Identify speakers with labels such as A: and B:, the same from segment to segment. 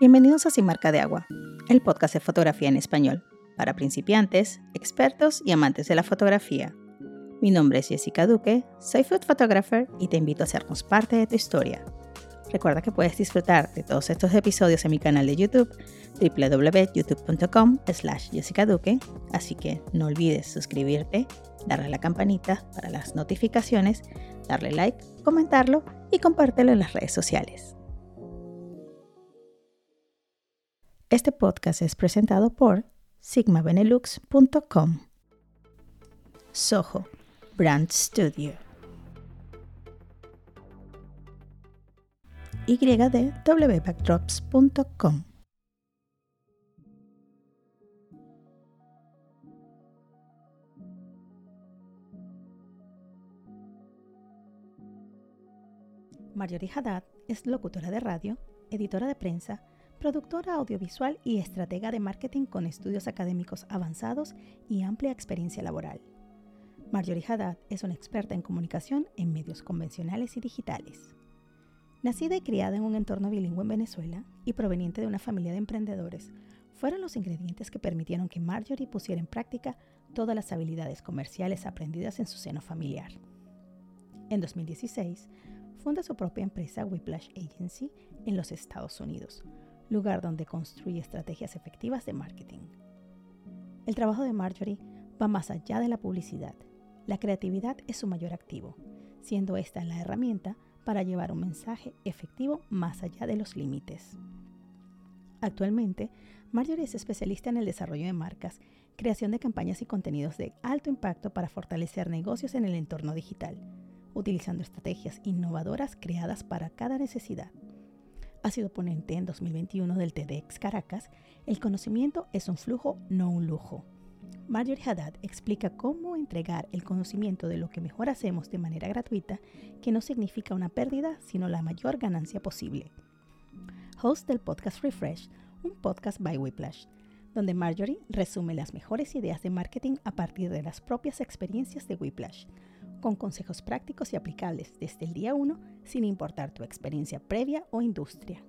A: Bienvenidos a Sin Marca de Agua, el podcast de fotografía en español, para principiantes, expertos y amantes de la fotografía. Mi nombre es Jessica Duque, soy food photographer y te invito a hacernos parte de tu historia. Recuerda que puedes disfrutar de todos estos episodios en mi canal de YouTube www.youtube.com slash Jessica Duque, así que no olvides suscribirte, darle a la campanita para las notificaciones, darle like, comentarlo y compártelo en las redes sociales. Este podcast es presentado por sigmabenelux.com. Soho Brand Studio. Y de wbackdrops.com. Marjorie Haddad es locutora de radio, editora de prensa, productora audiovisual y estratega de marketing con estudios académicos avanzados y amplia experiencia laboral. Marjorie Haddad es una experta en comunicación en medios convencionales y digitales. Nacida y criada en un entorno bilingüe en Venezuela y proveniente de una familia de emprendedores, fueron los ingredientes que permitieron que Marjorie pusiera en práctica todas las habilidades comerciales aprendidas en su seno familiar. En 2016, funda su propia empresa Whiplash Agency en los Estados Unidos, lugar donde construye estrategias efectivas de marketing. El trabajo de Marjorie va más allá de la publicidad. La creatividad es su mayor activo, siendo esta la herramienta para llevar un mensaje efectivo más allá de los límites. Actualmente, Marjorie es especialista en el desarrollo de marcas, creación de campañas y contenidos de alto impacto para fortalecer negocios en el entorno digital, utilizando estrategias innovadoras creadas para cada necesidad ha sido ponente en 2021 del TEDx Caracas, el conocimiento es un flujo, no un lujo. Marjorie Haddad explica cómo entregar el conocimiento de lo que mejor hacemos de manera gratuita, que no significa una pérdida, sino la mayor ganancia posible. Host del podcast Refresh, un podcast by Whiplash, donde Marjorie resume las mejores ideas de marketing a partir de las propias experiencias de Whiplash con consejos prácticos y aplicables desde el día 1 sin importar tu experiencia previa o industria.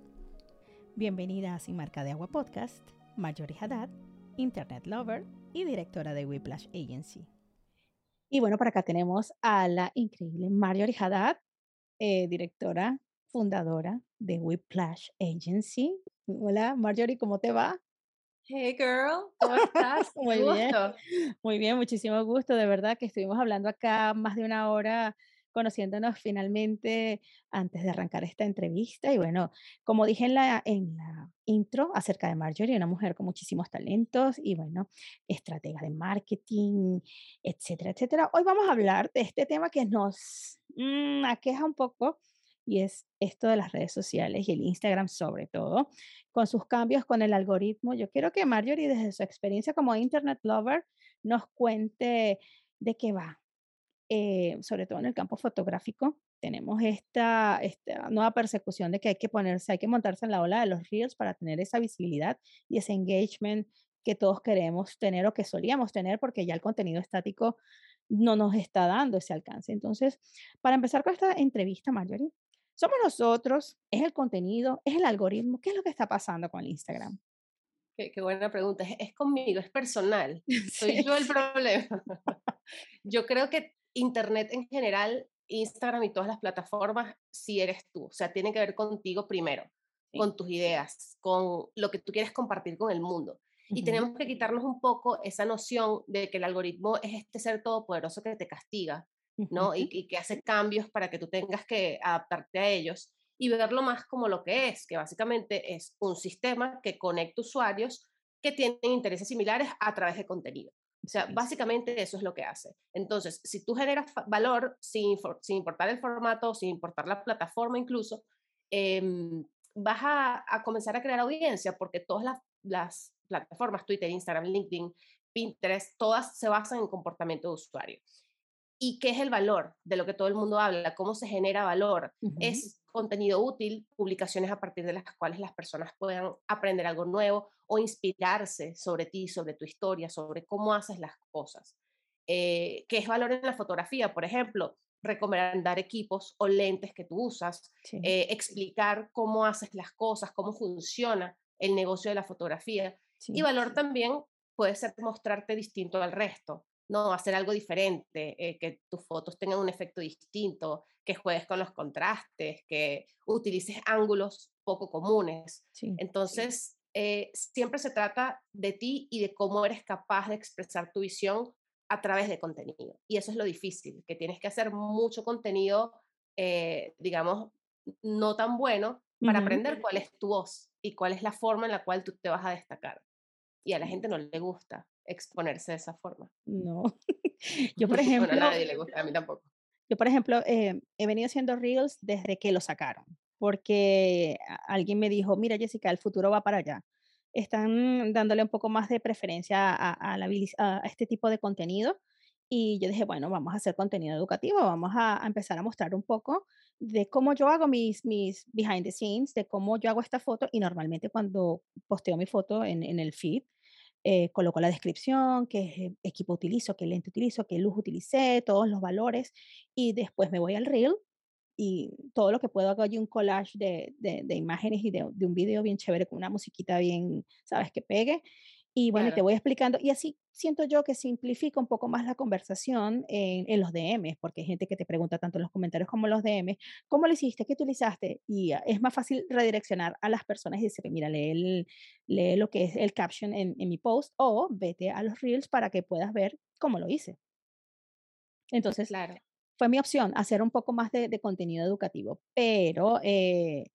A: Bienvenida a Sin Marca de Agua Podcast, Marjorie Haddad, Internet Lover y directora de Whiplash Agency. Y bueno, por acá tenemos a la increíble Marjorie Haddad, eh, directora, fundadora de Whiplash Agency. Hola Marjorie, ¿cómo te va?
B: Hey girl, ¿cómo estás?
A: muy bien, muy bien, muchísimo gusto. De verdad que estuvimos hablando acá más de una hora conociéndonos finalmente antes de arrancar esta entrevista. Y bueno, como dije en la, en la intro acerca de Marjorie, una mujer con muchísimos talentos y bueno, estratega de marketing, etcétera, etcétera. Hoy vamos a hablar de este tema que nos mmm, aqueja un poco y es esto de las redes sociales y el Instagram sobre todo, con sus cambios con el algoritmo. Yo quiero que Marjorie, desde su experiencia como Internet Lover, nos cuente de qué va, eh, sobre todo en el campo fotográfico. Tenemos esta, esta nueva persecución de que hay que ponerse, hay que montarse en la ola de los reels para tener esa visibilidad y ese engagement que todos queremos tener o que solíamos tener porque ya el contenido estático no nos está dando ese alcance. Entonces, para empezar con esta entrevista, Marjorie, somos nosotros, es el contenido, es el algoritmo. ¿Qué es lo que está pasando con el Instagram?
B: Qué, buena pregunta. Es, conmigo, es personal. Soy yo el problema. yo creo que Internet en general, Instagram y todas las plataformas, sí eres tú. O sea, tiene que ver contigo primero, con tus ideas, con lo que tú quieres compartir con el mundo. Y tenemos que quitarnos un poco esa noción de que el algoritmo es este ser todopoderoso que te castiga ¿no? Y, que hace cambios para que tú tengas que adaptarte a ellos y verlo más como lo que es, que básicamente es un sistema que conecta usuarios que tienen intereses similares a través de contenido. O sea, básicamente eso es lo que hace. Entonces, si tú generas valor sin, sin importar el formato, sin importar la plataforma incluso, em, vas a, a, comenzar a crear audiencia porque todas las, las plataformas, Twitter, Instagram, LinkedIn, Pinterest, todas se basan en comportamiento de usuario. ¿Y qué es el valor de lo que todo el mundo habla? ¿Cómo se genera valor? Es contenido útil, publicaciones a partir de las cuales las personas puedan aprender algo nuevo o inspirarse sobre ti, sobre tu historia, sobre cómo haces las cosas. Eh, ¿Qué es valor en la fotografía? Por ejemplo, recomendar equipos o lentes que tú usas, eh, explicar cómo haces las cosas, cómo funciona el negocio de la fotografía. y valor también puede ser mostrarte distinto al resto, ¿no? Hacer algo diferente, eh, que tus fotos tengan un efecto distinto, que juegues con los contrastes, que utilices ángulos poco comunes. Entonces, eh, siempre se trata de ti y de cómo eres capaz de expresar tu visión a través de contenido. Y eso es lo difícil, que tienes que hacer mucho contenido, eh, digamos, no tan bueno para aprender cuál es tu voz y cuál es la forma en la cual tú te vas a destacar. Y a la gente no le gusta exponerse de esa forma.
A: No. Yo, por ejemplo...
B: a nadie le gusta, a mí tampoco.
A: Yo, por ejemplo, eh, he venido haciendo Reels desde que lo sacaron, porque alguien me dijo, mira Jessica, el futuro va para allá están dándole un poco más de preferencia a, la, a, este tipo de contenido. Y yo dije, bueno, vamos a hacer contenido educativo, vamos a, empezar a mostrar un poco de cómo yo hago mis, mis behind the scenes, de cómo yo hago esta foto. Y normalmente cuando posteo mi foto en, en el feed, eh, coloco la descripción, qué equipo utilizo, qué lente utilizo, qué luz utilicé, todos los valores. Y después me voy al reel y todo lo que puedo hago allí un collage de, de, imágenes y de, de, un video bien chévere con una musiquita bien, sabes, que pegue. Y bueno, te voy explicando. Y así siento yo que simplifica un poco más la conversación en, en, los DMs, porque hay gente que te pregunta tanto en los comentarios como en los DMs, ¿cómo lo hiciste? ¿Qué utilizaste? Y es más fácil redireccionar a las personas y decirle, mira, lee, lee lo que es el caption en, en mi post o vete a los reels para que puedas ver cómo lo hice. Entonces, claro fue mi opción hacer un poco más de, contenido educativo, pero eh,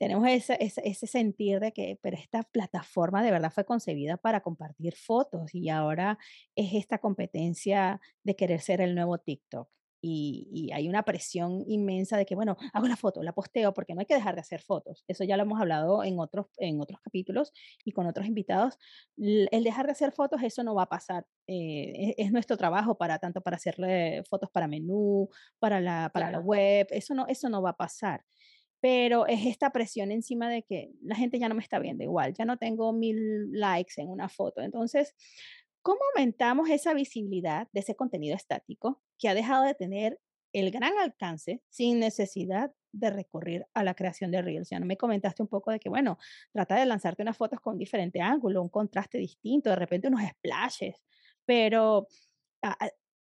A: tenemos ese, ese, sentir de que, pero esta plataforma de verdad fue concebida para compartir fotos y ahora es esta competencia de querer ser el nuevo TikTok y, hay una presión inmensa de que, bueno, hago la foto, la posteo, porque no hay que dejar de hacer fotos. Eso ya lo hemos hablado en otros, en otros capítulos y con otros invitados. El dejar de hacer fotos, eso no va a pasar. Eh, es, nuestro trabajo para tanto para hacerle fotos para menú, para la, para la web, eso no, eso no va a pasar pero es esta presión encima de que la gente ya no me está viendo igual, ya no tengo mil likes en una foto. Entonces, ¿Cómo aumentamos esa visibilidad de ese contenido estático que ha dejado de tener el gran alcance sin necesidad de recurrir a la creación de Reels? Ya no me comentaste un poco de que, bueno, trata de lanzarte unas fotos con diferente ángulo, un contraste distinto, de repente unos splashes, pero ah,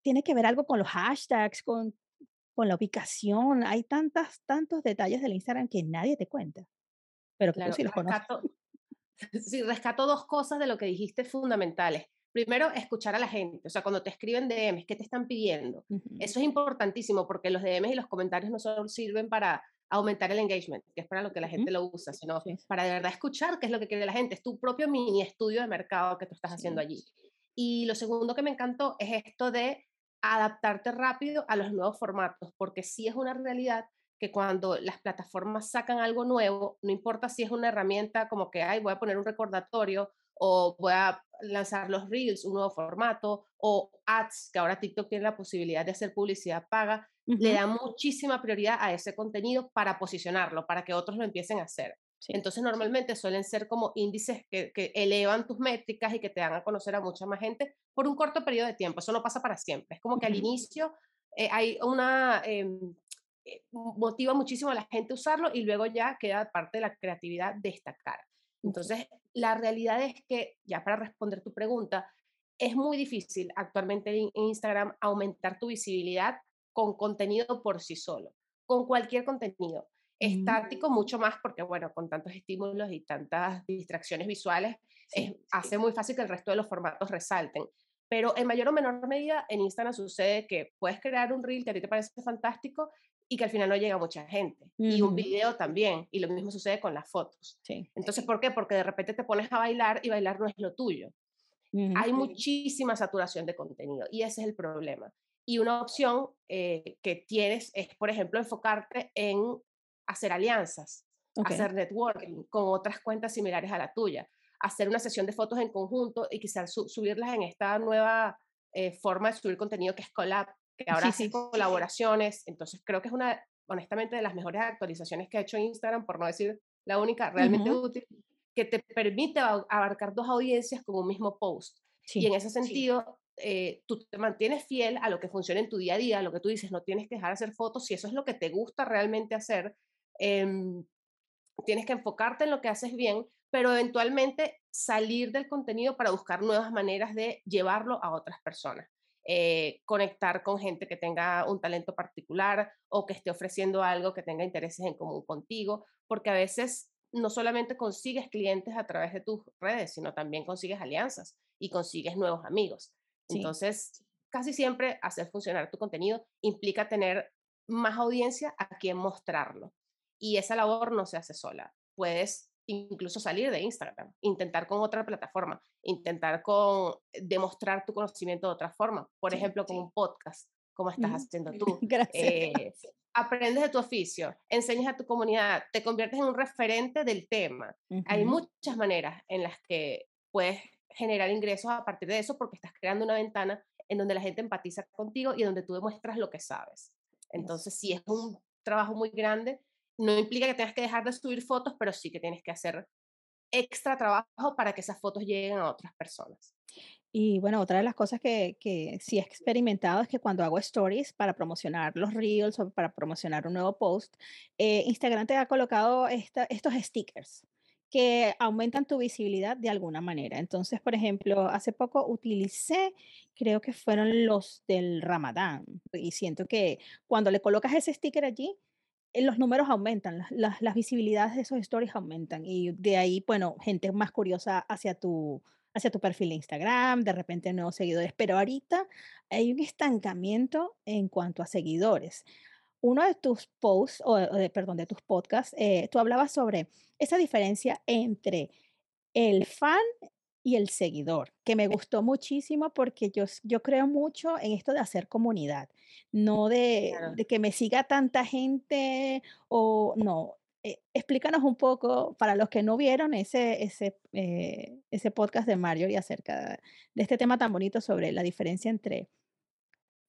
A: tiene que ver algo con los hashtags, con, con la ubicación. Hay tantas, tantos detalles del Instagram que nadie te cuenta. Pero claro, tú sí los
B: rescato, sí, rescato dos cosas de lo que dijiste fundamentales primero, escuchar a la gente. O sea, cuando te escriben DMs, ¿qué te están pidiendo? Eso es importantísimo porque los DMs y los comentarios no solo sirven para aumentar el engagement, que es para lo que la gente lo usa, sino para de verdad escuchar qué es lo que quiere la gente. Es tu propio mini estudio de mercado que tú estás haciendo allí. Y lo segundo que me encantó es esto de adaptarte rápido a los nuevos formatos, porque sí es una realidad que cuando las plataformas sacan algo nuevo, no importa si es una herramienta como que, ay, voy a poner un recordatorio o voy a lanzar los reels, un nuevo formato, o ads, que ahora TikTok tiene la posibilidad de hacer publicidad paga, le da muchísima prioridad a ese contenido para posicionarlo, para que otros lo empiecen a hacer. Entonces normalmente suelen ser como índices que, elevan tus métricas y que te dan a conocer a mucha más gente por un corto periodo de tiempo. Eso no pasa para siempre. Es como que al inicio eh, hay una... Em, eh, motiva muchísimo a la gente a usarlo y luego ya queda parte de la creatividad destacar. Entonces, la realidad es que, ya para responder tu pregunta, es muy difícil actualmente en Instagram aumentar tu visibilidad con contenido por sí solo, con cualquier contenido. Estático mucho más porque, bueno, con tantos estímulos y tantas distracciones visuales, hace muy fácil que el resto de los formatos resalten. Pero en mayor o menor medida en Instagram sucede que puedes crear un reel que a ti te parece fantástico y que al final no llega a mucha gente. Y un video también, y lo mismo sucede con las fotos. Entonces, ¿por qué? Porque de repente te pones a bailar y bailar no es lo tuyo. Hay muchísima saturación de contenido y ese es el problema. Y una opción eh, que tienes es, por ejemplo, enfocarte en hacer alianzas, hacer networking con otras cuentas similares a la tuya, hacer una sesión de fotos en conjunto y quizás subirlas en esta nueva eh, forma de subir contenido que es Collab, que ahora sí, colaboraciones. Entonces creo que es una, honestamente, de las mejores actualizaciones que ha hecho Instagram, por no decir la única realmente útil, que te permite abarcar dos audiencias con un mismo post. y en ese sentido, eh, tú te mantienes fiel a lo que funciona en tu día a día, lo que tú dices, no tienes que dejar de hacer fotos, si eso es lo que te gusta realmente hacer, em, tienes que enfocarte en lo que haces bien, pero eventualmente salir del contenido para buscar nuevas maneras de llevarlo a otras personas. Eh, conectar con gente que tenga un talento particular o que esté ofreciendo algo que tenga intereses en común contigo, porque a veces no solamente consigues clientes a través de tus redes, sino también consigues alianzas y consigues nuevos amigos. Entonces, casi siempre hacer funcionar tu contenido implica tener más audiencia a quien mostrarlo. Y esa labor no se hace sola. Puedes incluso salir de Instagram, intentar con otra plataforma, intentar con demostrar tu conocimiento de otra forma, por ejemplo, con un podcast, como estás haciendo tú. Eh, aprendes de tu oficio, enseñas a tu comunidad, te conviertes en un referente del tema. Hay muchas maneras en las que puedes generar ingresos a partir de eso porque estás creando una ventana en donde la gente empatiza contigo y donde tú demuestras lo que sabes. Entonces, si es un trabajo muy grande, no implica que tengas que dejar de subir fotos, pero sí que tienes que hacer extra trabajo para que esas fotos lleguen a otras personas.
A: Y bueno, otra de las cosas que, que sí he experimentado es que cuando hago stories para promocionar los reels o para promocionar un nuevo post, eh, Instagram te ha colocado estos stickers que aumentan tu visibilidad de alguna manera. Entonces, por ejemplo, hace poco utilicé, creo que fueron los del Ramadán, y siento que cuando le colocas ese sticker allí, los números aumentan, las, las, visibilidades de esos stories aumentan y de ahí, bueno, gente más curiosa hacia tu, hacia tu perfil de Instagram, de repente nuevos seguidores, pero ahorita hay un estancamiento en cuanto a seguidores. Uno de tus posts, o, de, perdón, de tus podcasts, eh, tú hablabas sobre esa diferencia entre el fan y el seguidor, que me gustó muchísimo porque yo, yo creo mucho en esto de hacer comunidad, no de, que me siga tanta gente o no. Eh, explícanos un poco, para los que no vieron ese, ese, eh, ese podcast de Mario y acerca de este tema tan bonito sobre la diferencia entre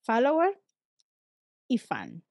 A: follower y fan.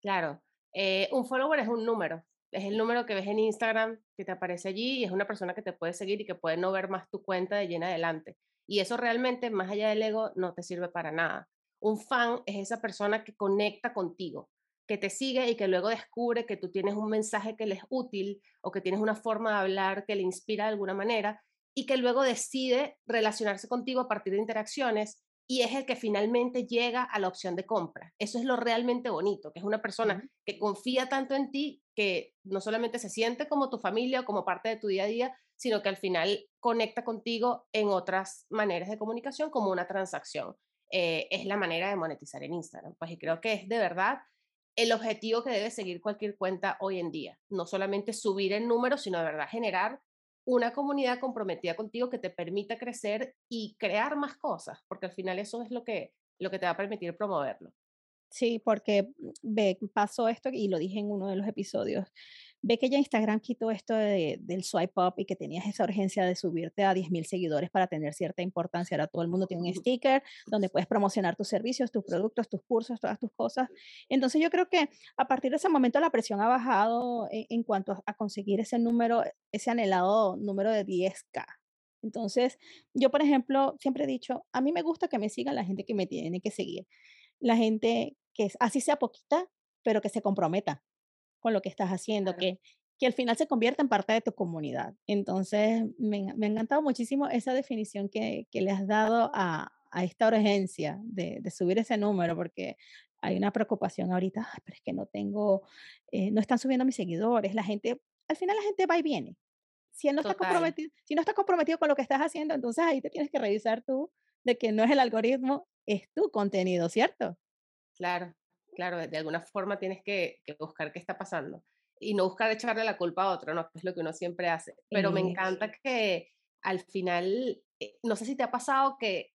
B: Claro, eh, un follower es un número, es el número que ves en Instagram que te aparece allí y es una persona que te puede seguir y que puede no ver más tu cuenta de llena adelante. Y eso realmente, más allá del ego, no te sirve para nada. Un fan es esa persona que conecta contigo, que te sigue y que luego descubre que tú tienes un mensaje que le es útil o que tienes una forma de hablar que le inspira de alguna manera y que luego decide relacionarse contigo a partir de interacciones y es el que finalmente llega a la opción de compra. Eso es lo realmente bonito, que es una persona que confía tanto en ti que no solamente se siente como tu familia o como parte de tu día a día, sino que al final conecta contigo en otras maneras de comunicación como una transacción. Eh, es la manera de monetizar en Instagram. Pues y creo que es de verdad el objetivo que debe seguir cualquier cuenta hoy en día. No solamente subir en números, sino de verdad generar una comunidad comprometida contigo que te permita crecer y crear más cosas, porque al final eso es lo que, lo que te va a permitir promoverlo.
A: Sí, porque mm, ve, pasó esto y lo dije en uno de los episodios ve que ya Instagram quitó esto del swipe up y que tenías esa urgencia de subirte a 10.000 seguidores para tener cierta importancia. Ahora todo el mundo tiene un sticker donde puedes promocionar tus servicios, tus productos, tus cursos, todas tus cosas. Entonces yo creo que a partir de ese momento la presión ha bajado en, cuanto a conseguir ese número, ese anhelado número de 10K. Entonces, yo, por ejemplo, siempre he dicho, a mí me gusta que me siga la gente que me tiene que seguir. La gente que así sea poquita, pero que se comprometa con lo que estás haciendo, que, que al final se convierta en parte de tu comunidad. Entonces, me, me ha encantado muchísimo esa definición que, que le has dado a, a esta urgencia de, de, subir ese número, porque hay una preocupación ahorita, pero es que no tengo, eh, no están subiendo mis seguidores, la gente, al final la gente va y viene. Si, él no está comprometido, si no está comprometido con lo que estás haciendo, entonces ahí te tienes que revisar tú de que no es el algoritmo, es tu contenido, ¿cierto?
B: Claro, claro, de alguna forma tienes que, buscar qué está pasando y no buscar echarle la culpa a otro, ¿no? Que es lo que uno siempre hace. Pero me encanta que al final, eh, no sé si te ha pasado que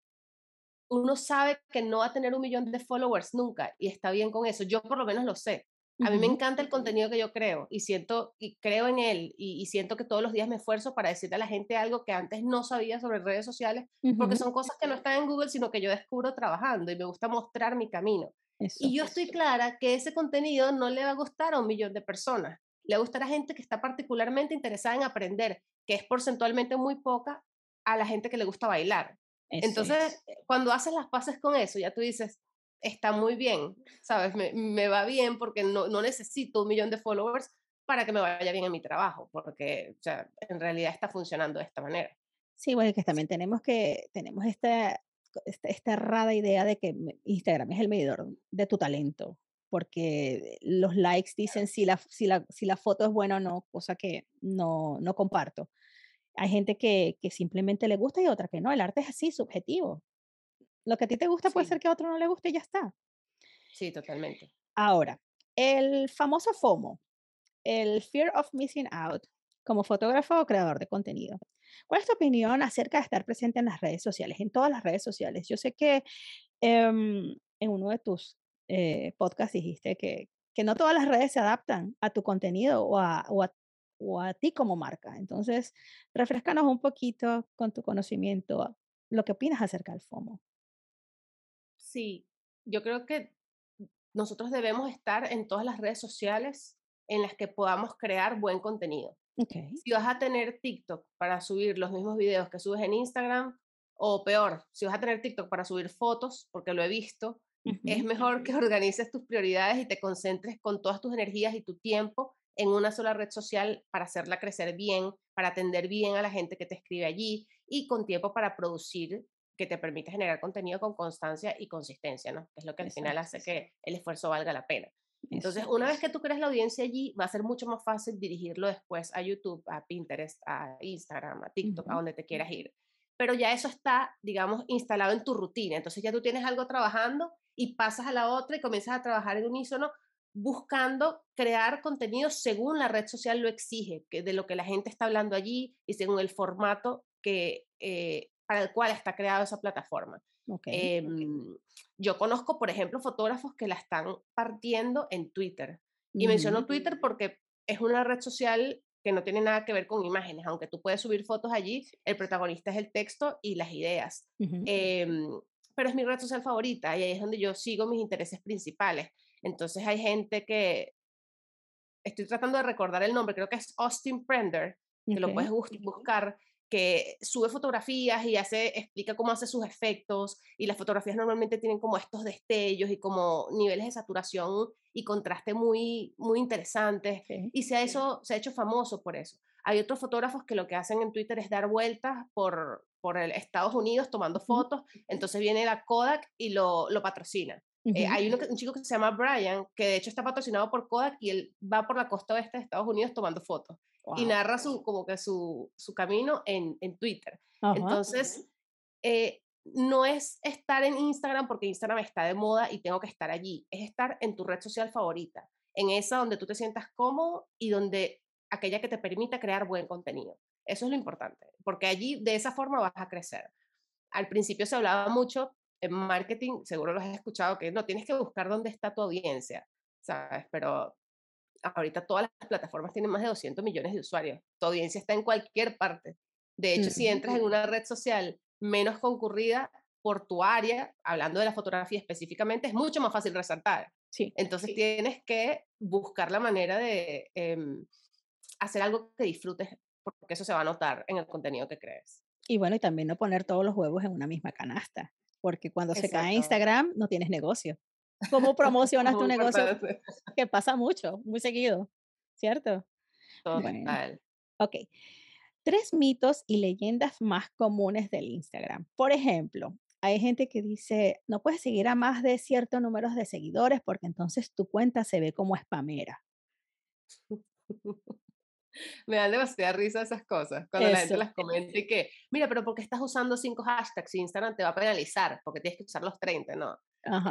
B: uno sabe que no va a tener un millón de followers nunca y está bien con eso. Yo por lo menos lo sé. A mí me encanta el contenido que yo creo y siento y creo en él y, siento que todos los días me esfuerzo para decirle a la gente algo que antes no sabía sobre redes sociales porque son cosas que no están en Google sino que yo descubro trabajando y me gusta mostrar mi camino y yo estoy clara que ese contenido no le va a gustar a un millón de personas. Le va a gustar a gente que está particularmente interesada en aprender, que es porcentualmente muy poca, a la gente que le gusta bailar. Entonces, cuando haces las paces con eso, ya tú dices, está muy bien, ¿sabes? Me, me va bien porque no, no, necesito un millón de followers para que me vaya bien en mi trabajo, porque o sea, en realidad está funcionando de esta manera.
A: Sí, bueno, que también tenemos que, tenemos esta, esta, esta errada idea de que Instagram es el medidor de tu talento, porque los likes dicen si la, si la, si la foto es buena o no, cosa que no, no comparto. Hay gente que, que simplemente le gusta y otra que no. El arte es así, subjetivo. Lo que a ti te gusta puede ser que a otro no le guste y ya está.
B: Sí, totalmente.
A: Ahora, el famoso FOMO, el Fear of Missing Out, como fotógrafo o creador de contenido. ¿Cuál es tu opinión acerca de estar presente en las redes sociales, en todas las redes sociales? Yo sé que em, en uno de tus eh, podcasts dijiste que, que no todas las redes se adaptan a tu contenido o a, o a, o a ti como marca. Entonces, refrescanos un poquito con tu conocimiento lo que opinas acerca del FOMO.
B: Sí, yo creo que nosotros debemos estar en todas las redes sociales en las que podamos crear buen contenido. Si vas a tener TikTok para subir los mismos videos que subes en Instagram, o peor, si vas a tener TikTok para subir fotos, porque lo he visto, es mejor que organices tus prioridades y te concentres con todas tus energías y tu tiempo en una sola red social para hacerla crecer bien, para atender bien a la gente que te escribe allí y con tiempo para producir que te permite generar contenido con constancia y consistencia, ¿no? Que es lo que al final hace que el esfuerzo valga la pena. Entonces, una vez que tú creas la audiencia allí, va a ser mucho más fácil dirigirlo después a YouTube, a Pinterest, a Instagram, a TikTok, a donde te quieras ir. Pero ya eso está, digamos, instalado en tu rutina. Entonces ya tú tienes algo trabajando y pasas a la otra y comienzas a trabajar en unísono buscando crear contenido según la red social lo exige, que de lo que la gente está hablando allí y según el formato que, eh, para el cual está creada esa plataforma. Em, yo conozco, por ejemplo, fotógrafos que la están partiendo en Twitter. Y menciono Twitter porque es una red social que no tiene nada que ver con imágenes, aunque tú puedes subir fotos allí, el protagonista es el texto y las ideas. Em, pero es mi red social favorita y ahí es donde yo sigo mis intereses principales. Entonces hay gente que, estoy tratando de recordar el nombre, creo que es Austin Prender, que lo puedes buscar, que sube fotografías y hace, explica cómo hace sus efectos y las fotografías normalmente tienen como estos destellos y como niveles de saturación y contraste muy, muy interesantes y se ha, eso, se ha hecho famoso por eso. Hay otros fotógrafos que lo que hacen en Twitter es dar vueltas por, por el Estados Unidos tomando fotos, entonces viene la Kodak y lo, lo patrocina. Eh, hay un chico que se llama Brian, que de hecho está patrocinado por Kodak y él va por la costa oeste de Estados Unidos tomando fotos y narra su, como que su, su camino en, en Twitter. Entonces, eh, no es estar en Instagram porque Instagram está de moda y tengo que estar allí, es estar en tu red social favorita, en esa donde tú te sientas cómodo y donde aquella que te permita crear buen contenido. Eso es lo importante, porque allí de esa forma vas a crecer. Al principio se hablaba mucho en marketing, seguro lo has escuchado, que no tienes que buscar dónde está tu audiencia, ¿sabes? Pero ahorita todas las plataformas tienen más de 200 millones de usuarios. Tu audiencia está en cualquier parte. De hecho, si entras en una red social menos concurrida por tu área, hablando de la fotografía específicamente, es mucho más fácil resaltar. Sí, Entonces tienes que buscar la manera de em, hacer algo que disfrutes, porque eso se va a notar en el contenido que crees.
A: Y bueno, y también no poner todos los huevos en una misma canasta, porque cuando se cae Instagram no tienes negocio. ¿Cómo promocionas tu negocio? Que pasa mucho, muy seguido, ¿cierto?
B: Total.
A: ok. Tres mitos y leyendas más comunes del Instagram. Por ejemplo, hay gente que dice, no puedes seguir a más de cierto número de seguidores porque entonces tu cuenta se ve como spamera.
B: Me dan demasiada risa esas cosas cuando la gente las comenta y que, mira, pero ¿por qué estás usando cinco hashtags Instagram te va a penalizar? Porque tienes que usar los 30, ¿no?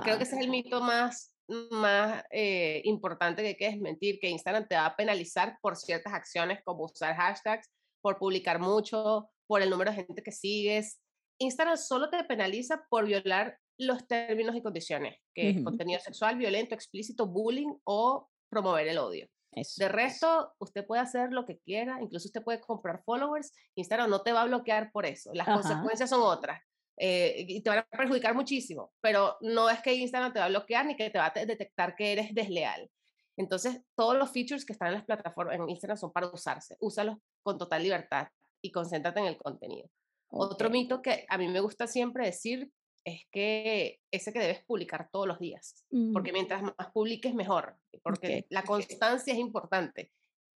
B: Creo que ese es el mito más, más eh, importante que hay que desmentir, que Instagram te va a penalizar por ciertas acciones como usar hashtags, por publicar mucho, por el número de gente que sigues. Instagram solo te penaliza por violar los términos y condiciones, que es contenido sexual, violento, explícito, bullying o promover el odio. De resto, usted puede hacer lo que quiera, incluso usted puede comprar followers, Instagram no te va a bloquear por eso, las consecuencias son otras. Eh, y te van a perjudicar muchísimo, pero no es que Instagram te va a bloquear ni que te va a detectar que eres desleal. Entonces, todos los features que están en las plataformas en Instagram son para usarse. Úsalos con total libertad y concéntrate en el contenido. Otro mito que a mí me gusta siempre decir es que ese que debes publicar todos los días,
A: Mm,
B: porque mientras más publiques mejor, porque la constancia es importante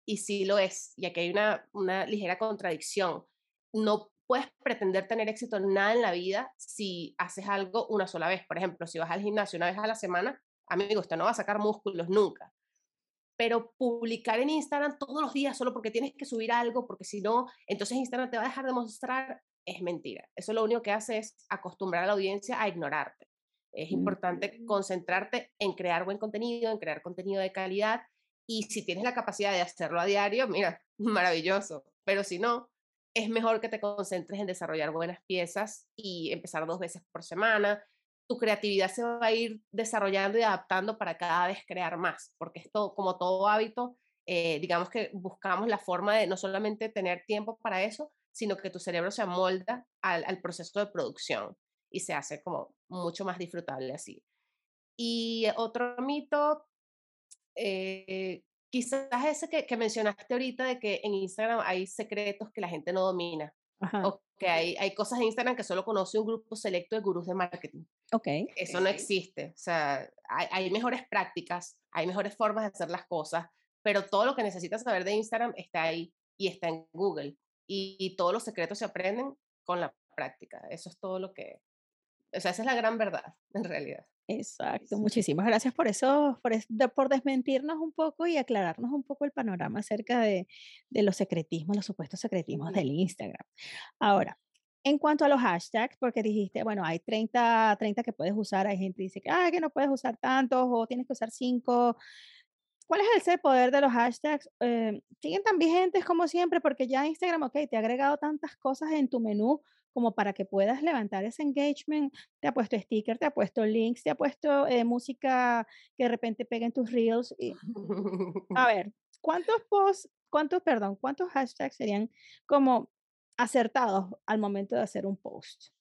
B: y sí lo es, y aquí hay una, una ligera contradicción. No puedes pretender tener éxito en nada en la vida si haces algo una sola vez. Por ejemplo, si vas al gimnasio una vez a la semana, amigo, usted no va a sacar músculos nunca. Pero publicar en Instagram todos los días solo porque tienes que subir algo, porque si no, entonces Instagram te va a dejar de mostrar, es mentira. Eso lo único que hace es acostumbrar a la audiencia a ignorarte. Es importante
A: mm.
B: concentrarte en crear buen contenido, en crear contenido de calidad y si tienes la capacidad de hacerlo a diario, mira, maravilloso. Pero si no, es mejor que te concentres en desarrollar buenas piezas y empezar dos veces por semana. Tu creatividad se va a ir desarrollando y adaptando para cada vez crear más, porque esto, como todo hábito, eh, digamos que buscamos la forma de no solamente tener tiempo para eso, sino que tu cerebro se amolda al, al proceso de producción y se hace como mucho más disfrutable así. Y otro mito eh, quizás ese que, que, mencionaste ahorita de que en Instagram hay secretos que la gente no domina.
A: Ajá.
B: O que hay, hay cosas en Instagram que solo conoce un grupo selecto de gurús de marketing.
A: Ok.
B: Eso no existe. O sea, hay, hay, mejores prácticas, hay mejores formas de hacer las cosas, pero todo lo que necesitas saber de Instagram está ahí y está en Google. Y, y todos los secretos se aprenden con la práctica. Eso es todo lo que... O sea, esa es la gran verdad, en realidad.
A: Exacto, muchísimas gracias por eso, por, por desmentirnos un poco y aclararnos un poco el panorama acerca de, de los secretismos, los supuestos secretismos del Instagram. Ahora, en cuanto a los hashtags, porque dijiste, bueno, hay 30, 30 que puedes usar, hay gente que dice que, ah, que no puedes usar tantos o tienes que usar 5. ¿Cuál es el poder de los hashtags? Eh, ¿Siguen tan vigentes como siempre? Porque ya Instagram, ok, te ha agregado tantas cosas en tu menú como para que puedas levantar ese engagement. Te ha puesto stickers, te ha puesto links, te ha puesto eh, música que de repente peguen tus reels. Y, a ver, ¿cuántos posts, cuántos, perdón, cuántos hashtags serían como acertados al momento de hacer un post?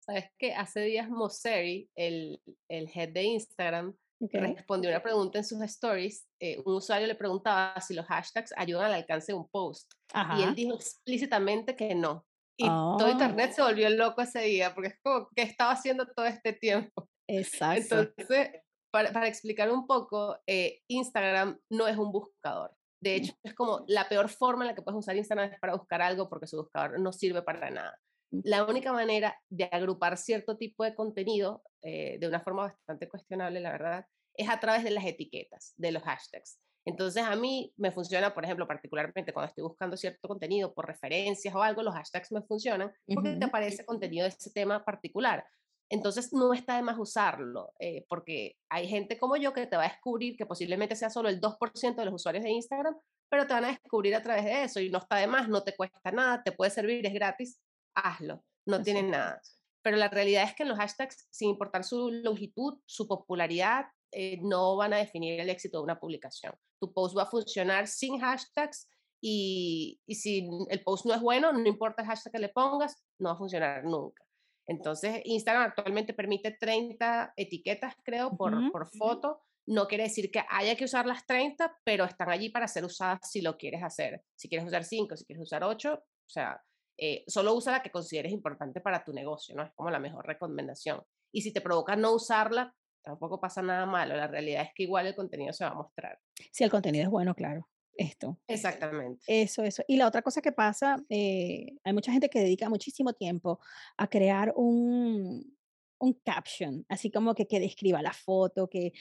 B: Sabes que hace días Mosseri, el, el head de Instagram, okay. respondió una pregunta en sus stories. Eh, un usuario le preguntaba si los hashtags ayudan al alcance de un post.
A: Ajá.
B: Y él dijo explícitamente que no, y
A: oh.
B: todo internet se volvió loco ese día, porque es como, ¿qué estaba haciendo todo este tiempo?
A: Exacto.
B: Entonces, para, para explicar un poco, eh, Instagram no es un buscador. De hecho, es como la peor forma en la que puedes usar Instagram es para buscar algo porque su buscador no sirve para nada. La única manera de agrupar cierto tipo de contenido eh, de una forma bastante cuestionable, la verdad, es a través de las etiquetas, de los hashtags. Entonces a mí me funciona, por ejemplo, particularmente cuando estoy buscando cierto contenido por referencias o algo, los hashtags me funcionan porque uh -huh. te aparece contenido de ese tema particular. Entonces no está de más usarlo, eh, porque hay gente como yo que te va a descubrir que posiblemente sea solo el 2% de los usuarios de Instagram, pero te van a descubrir a través de eso y no está de más, no te cuesta nada, te puede servir, es gratis, hazlo, no tienen nada. Pero la realidad es que los hashtags, sin importar su longitud, su popularidad, eh, no van a definir el éxito de una publicación. Tu post va a funcionar sin hashtags y, y, si el post no es bueno, no importa el hashtag que le pongas, no va a funcionar nunca. Entonces, Instagram actualmente permite 30 etiquetas, creo, por, uh -huh. por foto. No quiere decir que haya que usar las 30, pero están allí para ser usadas si lo quieres hacer. Si quieres usar 5, si quieres usar 8, o sea, eh, solo usa la que consideres importante para tu negocio, ¿no? Es como la mejor recomendación. Y si te provoca no usarla, tampoco pasa nada malo. La realidad es que igual el contenido se va a mostrar.
A: Si el contenido es bueno, claro. Esto.
B: Exactamente.
A: Eso, eso. Y la otra cosa que pasa, eh, hay mucha gente que dedica muchísimo tiempo a crear un, un caption, así como que, que describa la foto, que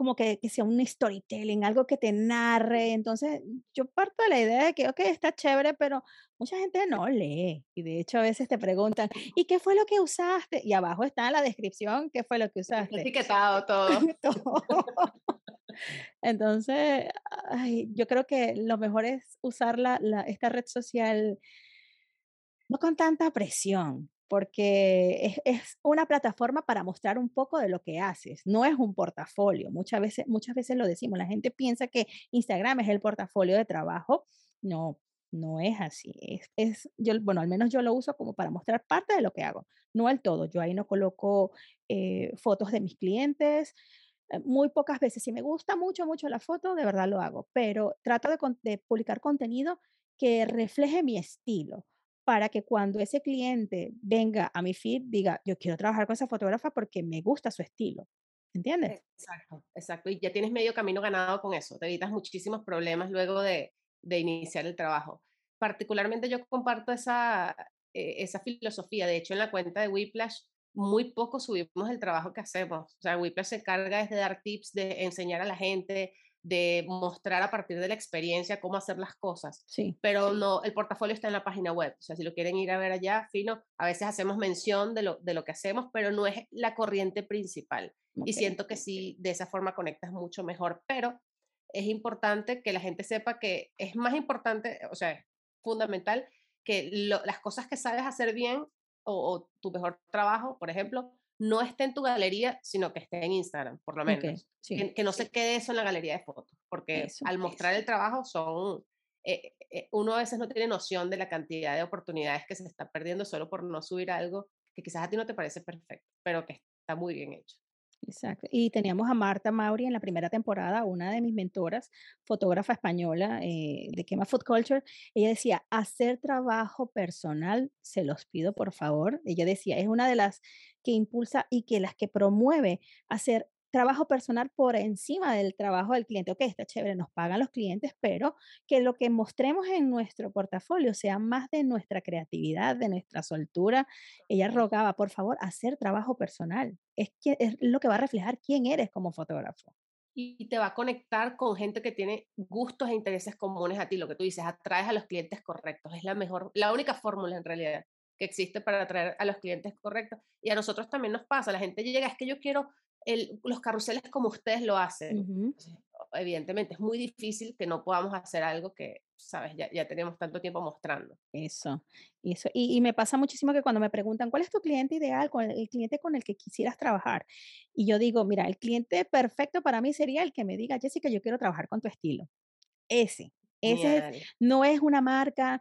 A: como que, que, sea un storytelling, algo que te narre. Entonces, yo parto de la idea de que, ok, está chévere, pero mucha gente no lee. Y de hecho, a veces te preguntan, ¿y qué fue lo que usaste? Y abajo está en la descripción qué fue lo que usaste.
B: Etiquetado todo.
A: todo. Entonces, ay, yo creo que lo mejor es usar la, la, esta red social no con tanta presión, porque es, es, una plataforma para mostrar un poco de lo que haces, no es un portafolio. Muchas veces, muchas veces lo decimos, la gente piensa que Instagram es el portafolio de trabajo. No, no es así. Es, es, yo, bueno, al menos yo lo uso como para mostrar parte de lo que hago, no el todo. Yo ahí no coloco eh, fotos de mis clientes, eh, muy pocas veces. Si me gusta mucho, mucho la foto, de verdad lo hago, pero trato de, de publicar contenido que refleje mi estilo para que cuando ese cliente venga a mi feed, diga, yo quiero trabajar con esa fotógrafa porque me gusta su estilo. ¿Entiendes?
B: Exacto, exacto. Y ya tienes medio camino ganado con eso. Te evitas muchísimos problemas luego de, de iniciar el trabajo. Particularmente yo comparto esa, eh, esa filosofía. De hecho, en la cuenta de Whiplash, muy poco subimos el trabajo que hacemos. O sea, Whiplash se encarga de dar tips, de enseñar a la gente, de mostrar a partir de la experiencia cómo hacer las cosas.
A: Sí.
B: Pero no, el portafolio está en la página web. O sea, si lo quieren ir a ver allá, fino, a veces hacemos mención de lo, de lo que hacemos, pero no es la corriente principal. Y siento que sí, de esa forma conectas mucho mejor. Pero es importante que la gente sepa que es más importante, o sea, es fundamental que las cosas que sabes hacer bien o, tu mejor trabajo, por ejemplo, no esté en tu galería, sino que esté en Instagram, por lo menos. que, no se quede eso en la galería de fotos, porque al mostrar el trabajo son... Eh, eh, uno a veces no tiene noción de la cantidad de oportunidades que se está perdiendo solo por no subir algo que quizás a ti no te parece perfecto, pero que está muy bien hecho.
A: Exacto. Y teníamos a Marta Mauri en la primera temporada, una de mis mentoras, fotógrafa española eh, de Quema Food Culture. Ella decía, hacer trabajo personal, se los pido por favor. Ella decía, es una de las que impulsa y que las que promueve hacer trabajo personal por encima del trabajo del cliente. Ok, está chévere, nos pagan los clientes, pero que lo que mostremos en nuestro portafolio sea más de nuestra creatividad, de nuestra soltura. Ella rogaba, por favor, hacer trabajo personal. Es, que, es lo que va a reflejar quién eres como fotógrafo.
B: Y te va a conectar con gente que tiene gustos e intereses comunes a ti. Lo que tú dices, atraes a los clientes correctos. Es la mejor, la única fórmula en realidad que existe para atraer a los clientes correctos. Y a nosotros también nos pasa. La gente llega, es que yo quiero los carruseles como ustedes lo hacen. Evidentemente, es muy difícil que no podamos hacer algo que, sabes, ya, ya tenemos tanto tiempo mostrando.
A: Eso, eso. Y, me pasa muchísimo que cuando me preguntan, ¿cuál es tu cliente ideal, con el, cliente con el que quisieras trabajar? Y yo digo, mira, el cliente perfecto para mí sería el que me diga, Jessica, yo quiero trabajar con tu estilo. Ese. Ese no es una marca,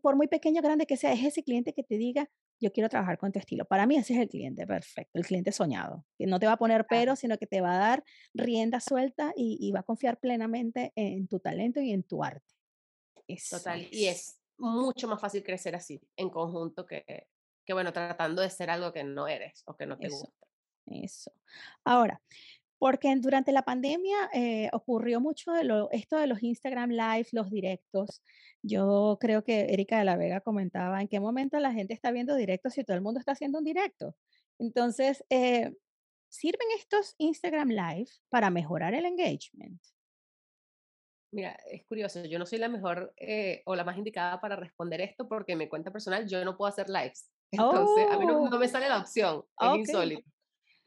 A: por muy pequeño o grande que sea, es ese cliente que te diga, yo quiero trabajar con tu estilo. Para mí ese es el cliente perfecto, el cliente soñado, que no te va a poner pero, sino que te va a dar rienda suelta y, va a confiar plenamente en tu talento y en tu arte.
B: Total, y es mucho más fácil crecer así, en conjunto, que, que bueno, tratando de ser algo que no eres o que no te gusta.
A: Eso. Ahora, porque durante la pandemia eh, ocurrió mucho de lo, esto de los Instagram Live, los directos. Yo creo que Erika de la Vega comentaba en qué momento la gente está viendo directos si todo el mundo está haciendo un directo. Entonces, eh, ¿sirven estos Instagram Live para mejorar el engagement?
B: Mira, es curioso, yo no soy la mejor eh, o la más indicada para responder esto porque en mi cuenta personal yo no puedo hacer lives. Entonces, a mí no, me oh. sale la opción, es insólito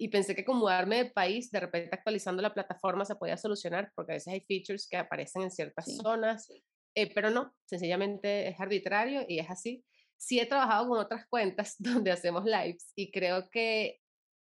B: y pensé que con mudarme de país, de repente actualizando la plataforma se podía solucionar, porque a veces hay features que aparecen en ciertas zonas, eh, pero no, sencillamente es arbitrario y es así. Sí he trabajado con otras cuentas donde hacemos lives y creo que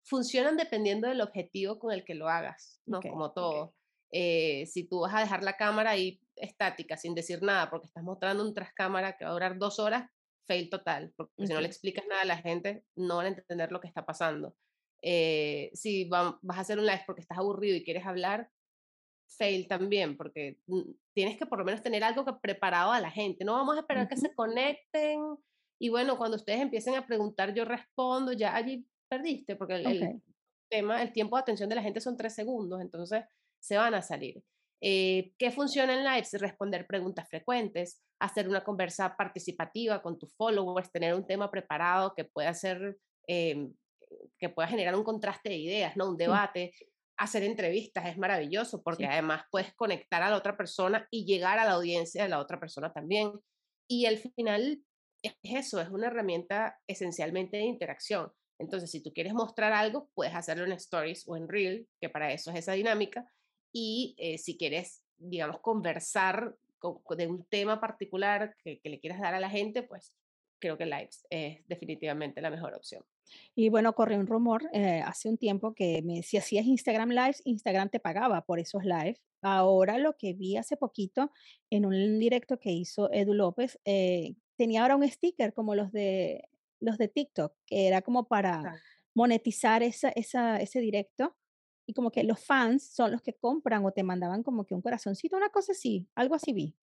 B: funcionan dependiendo del objetivo con el que lo hagas, ¿no? Como todo. Eh, si tú vas a dejar la cámara ahí estática, sin decir nada, porque estás mostrando un tras cámara que va a durar dos horas, fail total, porque si no le explicas nada a la gente, no van a entender lo que está pasando. Eh, si vas a hacer un live porque estás aburrido y quieres hablar, fail también, porque tienes que por lo menos tener algo que preparado a la gente. No vamos a esperar que se conecten y bueno, cuando ustedes empiecen a preguntar, yo respondo, ya allí perdiste, porque el, tema, el tiempo de atención de la gente son tres segundos, entonces se van a salir. Eh, ¿Qué funciona en lives? Responder preguntas frecuentes, hacer una conversa participativa con tus followers, tener un tema preparado que pueda ser eh, que pueda generar un contraste de ideas, ¿no? Un debate. Hacer entrevistas es maravilloso porque además puedes conectar a la otra persona y llegar a la audiencia de la otra persona también. Y al final es eso, es una herramienta esencialmente de interacción. Entonces, si tú quieres mostrar algo, puedes hacerlo en Stories o en Reel, que para eso es esa dinámica. Y eh, si quieres, digamos, conversar de un tema particular que, que, le quieras dar a la gente, pues creo que Lives es definitivamente la mejor opción.
A: Y bueno, corrió un rumor eh, hace un tiempo que me, si hacías Instagram Lives, Instagram te pagaba por esos lives. Ahora lo que vi hace poquito en un directo que hizo Edu López, eh, tenía ahora un sticker como los de, los de TikTok, que era como para monetizar esa, esa, ese directo. Y como que los fans son los que compran o te mandaban como que un corazoncito, una cosa así, algo así vi.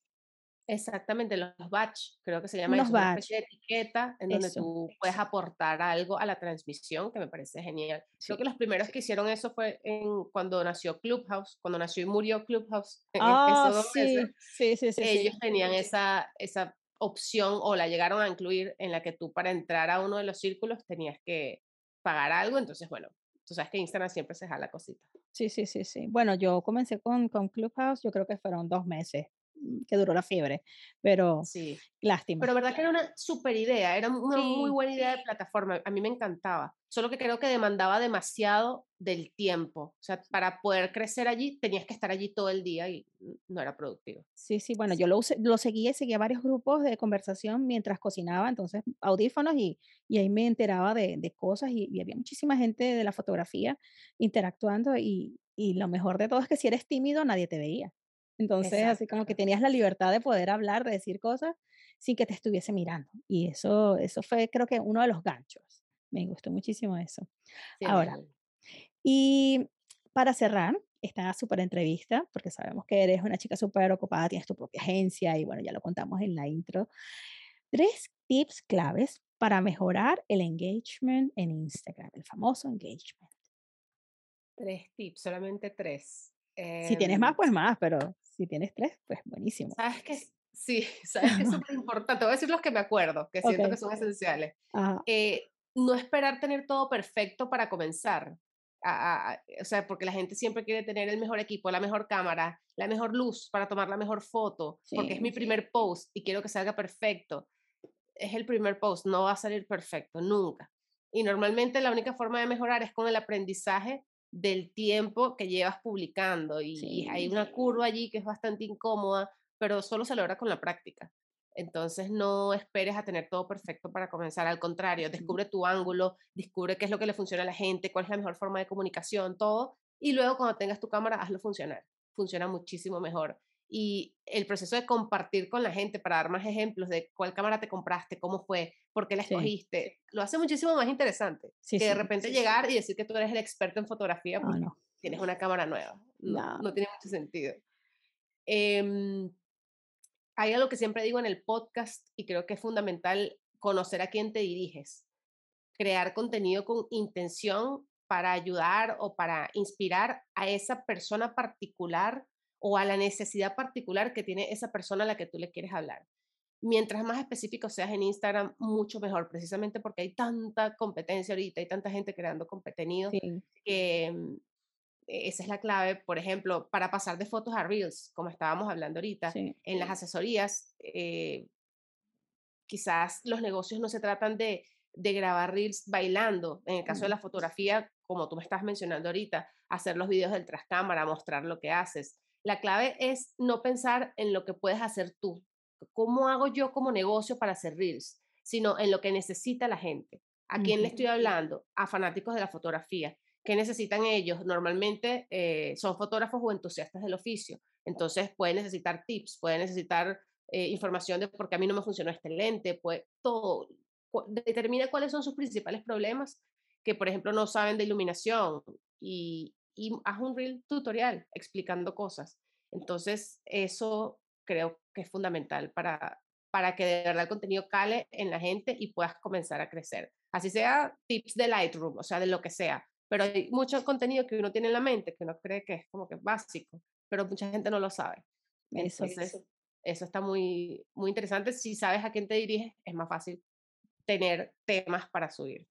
B: Exactamente, los batch, creo que se llama
A: Unos
B: eso, una especie de etiqueta en donde
A: Eso.
B: tú puedes aportar algo a la transmisión, que me parece genial. Creo
A: Sí.
B: que los primeros que hicieron eso fue en, cuando nació Clubhouse, cuando nació y murió Clubhouse
A: Ah,
B: dos meses,
A: sí, sí, sí, sí,
B: ellos
A: sí.
B: tenían esa, esa opción o la llegaron a incluir en la que tú para entrar a uno de los círculos tenías que pagar algo, entonces bueno, tú sabes que Instagram siempre se jala cositas.
A: Sí, sí, sí, sí. Bueno, yo comencé con con Clubhouse, yo creo que fueron 2 meses, que duró la fiebre, pero
B: Sí.
A: lástima.
B: Pero verdad que era una super idea, era una muy buena idea de plataforma, a mí me encantaba, solo que creo que demandaba demasiado del tiempo, o sea, para poder crecer allí tenías que estar allí todo el día y no era productivo.
A: sí, sí, bueno, yo lo usé lo seguía y seguía varios grupos de conversación mientras cocinaba, entonces audífonos y y ahí me enteraba de de cosas y y había muchísima gente de la fotografía interactuando y y lo mejor de todo es que si eres tímido nadie te veía. Entonces, así como que tenías la libertad de poder hablar, de decir cosas sin que te estuviese mirando. Y eso eso fue creo que uno de los ganchos. Me gustó muchísimo eso. Ahora,
B: 100%.
A: y para cerrar esta súper entrevista, porque sabemos que eres una chica súper ocupada, tienes tu propia agencia y bueno, ya lo contamos en la intro, tres tips claves para mejorar el engagement en Instagram, el famoso engagement.
B: Tres tips, solamente tres.
A: Si tienes más,
B: Em,
A: pues más, pero si tienes tres, pues buenísimo.
B: ¿sabes qué? Sí, sabes que es súper importante, voy a decir los que me acuerdo, que siento que son esenciales. Eh, no esperar tener todo perfecto para comenzar. a- a- a- o sea, porque la gente siempre quiere tener el mejor equipo, la mejor cámara, la mejor luz para tomar la mejor foto, porque es mi primer post y quiero que salga perfecto. Es el primer post, no va a salir perfecto, nunca. Y normalmente la única forma de mejorar es con el aprendizaje del tiempo que llevas publicando y, hay una curva allí que es bastante incómoda, pero solo se logra con la práctica. Entonces no esperes a tener todo perfecto para comenzar, al contrario, descubre tu ángulo, descubre qué es lo que le funciona a la gente, cuál es la mejor forma de comunicación, todo, y luego cuando tengas tu cámara, hazlo funcionar. Funciona muchísimo mejor. Y el proceso de compartir con la gente para dar más ejemplos de cuál cámara te compraste, cómo fue, por qué la
A: sí,
B: escogiste, lo hace muchísimo más interesante
A: sí,
B: que de repente llegar y decir que tú eres el experto en fotografía
A: Ah,
B: porque
A: no,
B: tienes una cámara nueva. No,
A: no,
B: no tiene mucho sentido. Em, hay algo que siempre digo en el podcast y creo que es fundamental conocer a quién te diriges, crear contenido con intención para ayudar o para inspirar a esa persona particular o a la necesidad particular que tiene esa persona a la que tú le quieres hablar. Mientras más específico seas en Instagram, mucho mejor, precisamente porque hay tanta competencia ahorita, hay tanta gente creando contenido
A: sí,
B: que mm, e- esa es la clave, por ejemplo, para pasar de fotos a Reels, como estábamos hablando ahorita,
A: sí,
B: en las asesorías, eh, quizás los negocios no se tratan de, de grabar Reels bailando, en el caso de la fotografía, como tú me estás mencionando ahorita, hacer los videos del tras cámara, mostrar lo que haces. La clave es no pensar en lo que puedes hacer tú, cómo hago yo como negocio para hacer Reels, sino en lo que necesita la gente. ¿A quién le estoy hablando? A fanáticos de la fotografía. ¿Qué necesitan ellos? Normalmente eh, son fotógrafos o entusiastas del oficio. Entonces pueden necesitar tips, pueden necesitar eh, información de por qué a mí no me funcionó este lente, pues todo. cu- Determina cuáles son sus principales problemas, que por ejemplo no saben de iluminación y, y haz un reel tutorial explicando cosas. Entonces eso creo que es fundamental para, para que de verdad el contenido cale en la gente y puedas comenzar a crecer. Así sea tips de Lightroom, o sea, de lo que sea. Pero hay mucho contenido que uno tiene en la mente que uno cree que es como que básico, pero mucha gente no lo sabe.
A: eso.
B: Entonces, eso está muy, muy interesante. Si sabes a quién te diriges, es más fácil tener temas para subir.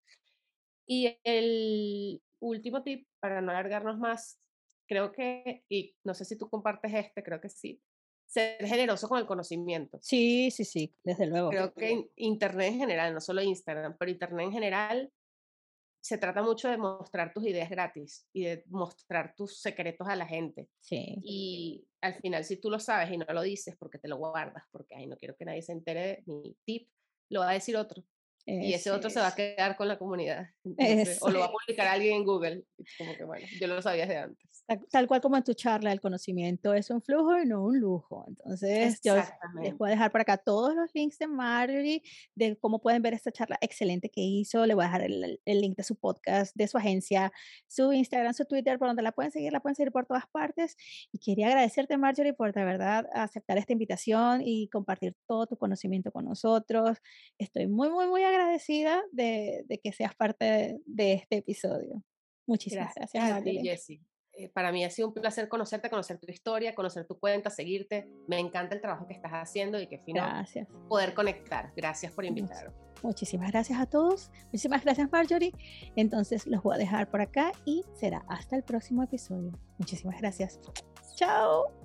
B: Y el último tip, para no alargarnos más, creo que, y no sé si tú compartes este, creo que sí, ser generoso con el conocimiento.
A: Sí, sí, sí, desde luego.
B: Creo que in- Internet en general, no solo Instagram, pero Internet en general, se trata mucho de mostrar tus ideas gratis y de mostrar tus secretos a la gente.
A: Sí,
B: Y al final, si tú lo sabes y no lo dices porque te lo guardas, porque ay, no quiero que nadie se entere de mi tip, lo va a decir otro. Y ese otro se va a quedar con la comunidad. o lo va a publicar alguien en Google. Como que bueno, yo lo sabía desde antes.
A: Tal, cual como en tu charla, el conocimiento es un flujo y no un lujo. Entonces, yo les voy a dejar por acá todos los links de Marjorie, de cómo pueden ver esta charla excelente que hizo. Le voy a dejar el, el, link de su podcast, de su agencia, su Instagram, su Twitter, por donde la pueden seguir, la pueden seguir por todas partes. Y quería agradecerte, Marjorie, por de verdad aceptar esta invitación y compartir todo tu conocimiento con nosotros. Estoy muy, muy, muy agradecida de, de que seas parte de, este episodio. Muchísimas gracias,
B: gracias eh, para mí ha sido un placer conocerte, conocer tu historia, conocer tu cuenta, seguirte. Me encanta el trabajo que estás haciendo y que gracias. poder conectar. Gracias por invitarme.
A: Muchísimas gracias a todos. Muchísimas gracias, Marjorie. Entonces los voy a dejar por acá y será hasta el próximo episodio. Muchísimas gracias. Chao.